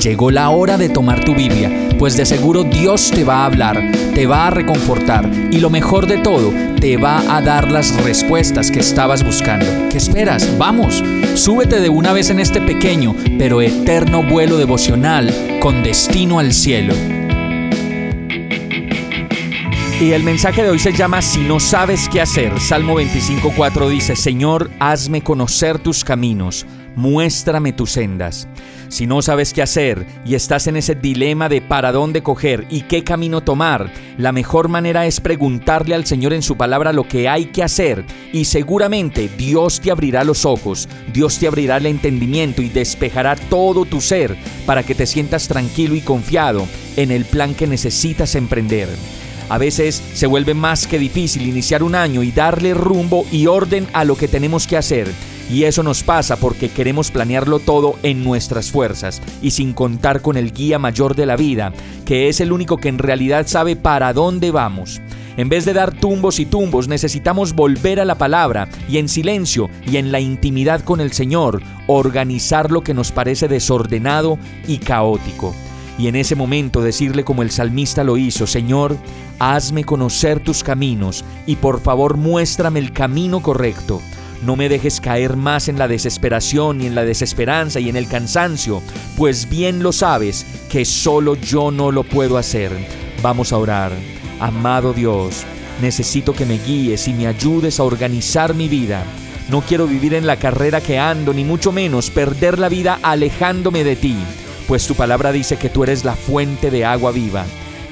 Llegó la hora de tomar tu Biblia, pues de seguro Dios te va a hablar, te va a reconfortar y lo mejor de todo, te va a dar las respuestas que estabas buscando. ¿Qué esperas? Vamos, súbete de una vez en este pequeño pero eterno vuelo devocional con destino al cielo. Y el mensaje de hoy se llama Si no sabes qué hacer. Salmo 25.4 dice, Señor, hazme conocer tus caminos, muéstrame tus sendas. Si no sabes qué hacer y estás en ese dilema de para dónde coger y qué camino tomar, la mejor manera es preguntarle al Señor en su palabra lo que hay que hacer y seguramente Dios te abrirá los ojos, Dios te abrirá el entendimiento y despejará todo tu ser para que te sientas tranquilo y confiado en el plan que necesitas emprender. A veces se vuelve más que difícil iniciar un año y darle rumbo y orden a lo que tenemos que hacer. Y eso nos pasa porque queremos planearlo todo en nuestras fuerzas y sin contar con el guía mayor de la vida, que es el único que en realidad sabe para dónde vamos. En vez de dar tumbos y tumbos, necesitamos volver a la palabra y en silencio y en la intimidad con el Señor, organizar lo que nos parece desordenado y caótico. Y en ese momento decirle como el salmista lo hizo, Señor, hazme conocer tus caminos y por favor muéstrame el camino correcto. No me dejes caer más en la desesperación y en la desesperanza y en el cansancio, pues bien lo sabes que solo yo no lo puedo hacer. Vamos a orar. Amado Dios, necesito que me guíes y me ayudes a organizar mi vida. No quiero vivir en la carrera que ando, ni mucho menos perder la vida alejándome de ti, pues tu palabra dice que tú eres la fuente de agua viva.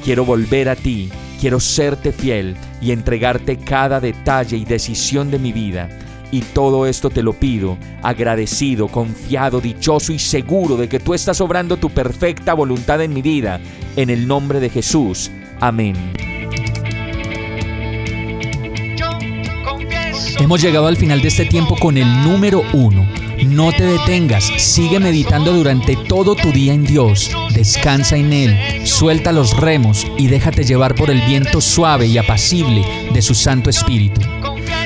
Quiero volver a ti, quiero serte fiel y entregarte cada detalle y decisión de mi vida. Y todo esto te lo pido, agradecido, confiado, dichoso y seguro de que tú estás obrando tu perfecta voluntad en mi vida. En el nombre de Jesús. Amén. Hemos llegado al final de este tiempo con el número uno. No te detengas, sigue meditando durante todo tu día en Dios, descansa en Él, suelta los remos y déjate llevar por el viento suave y apacible de su Santo Espíritu.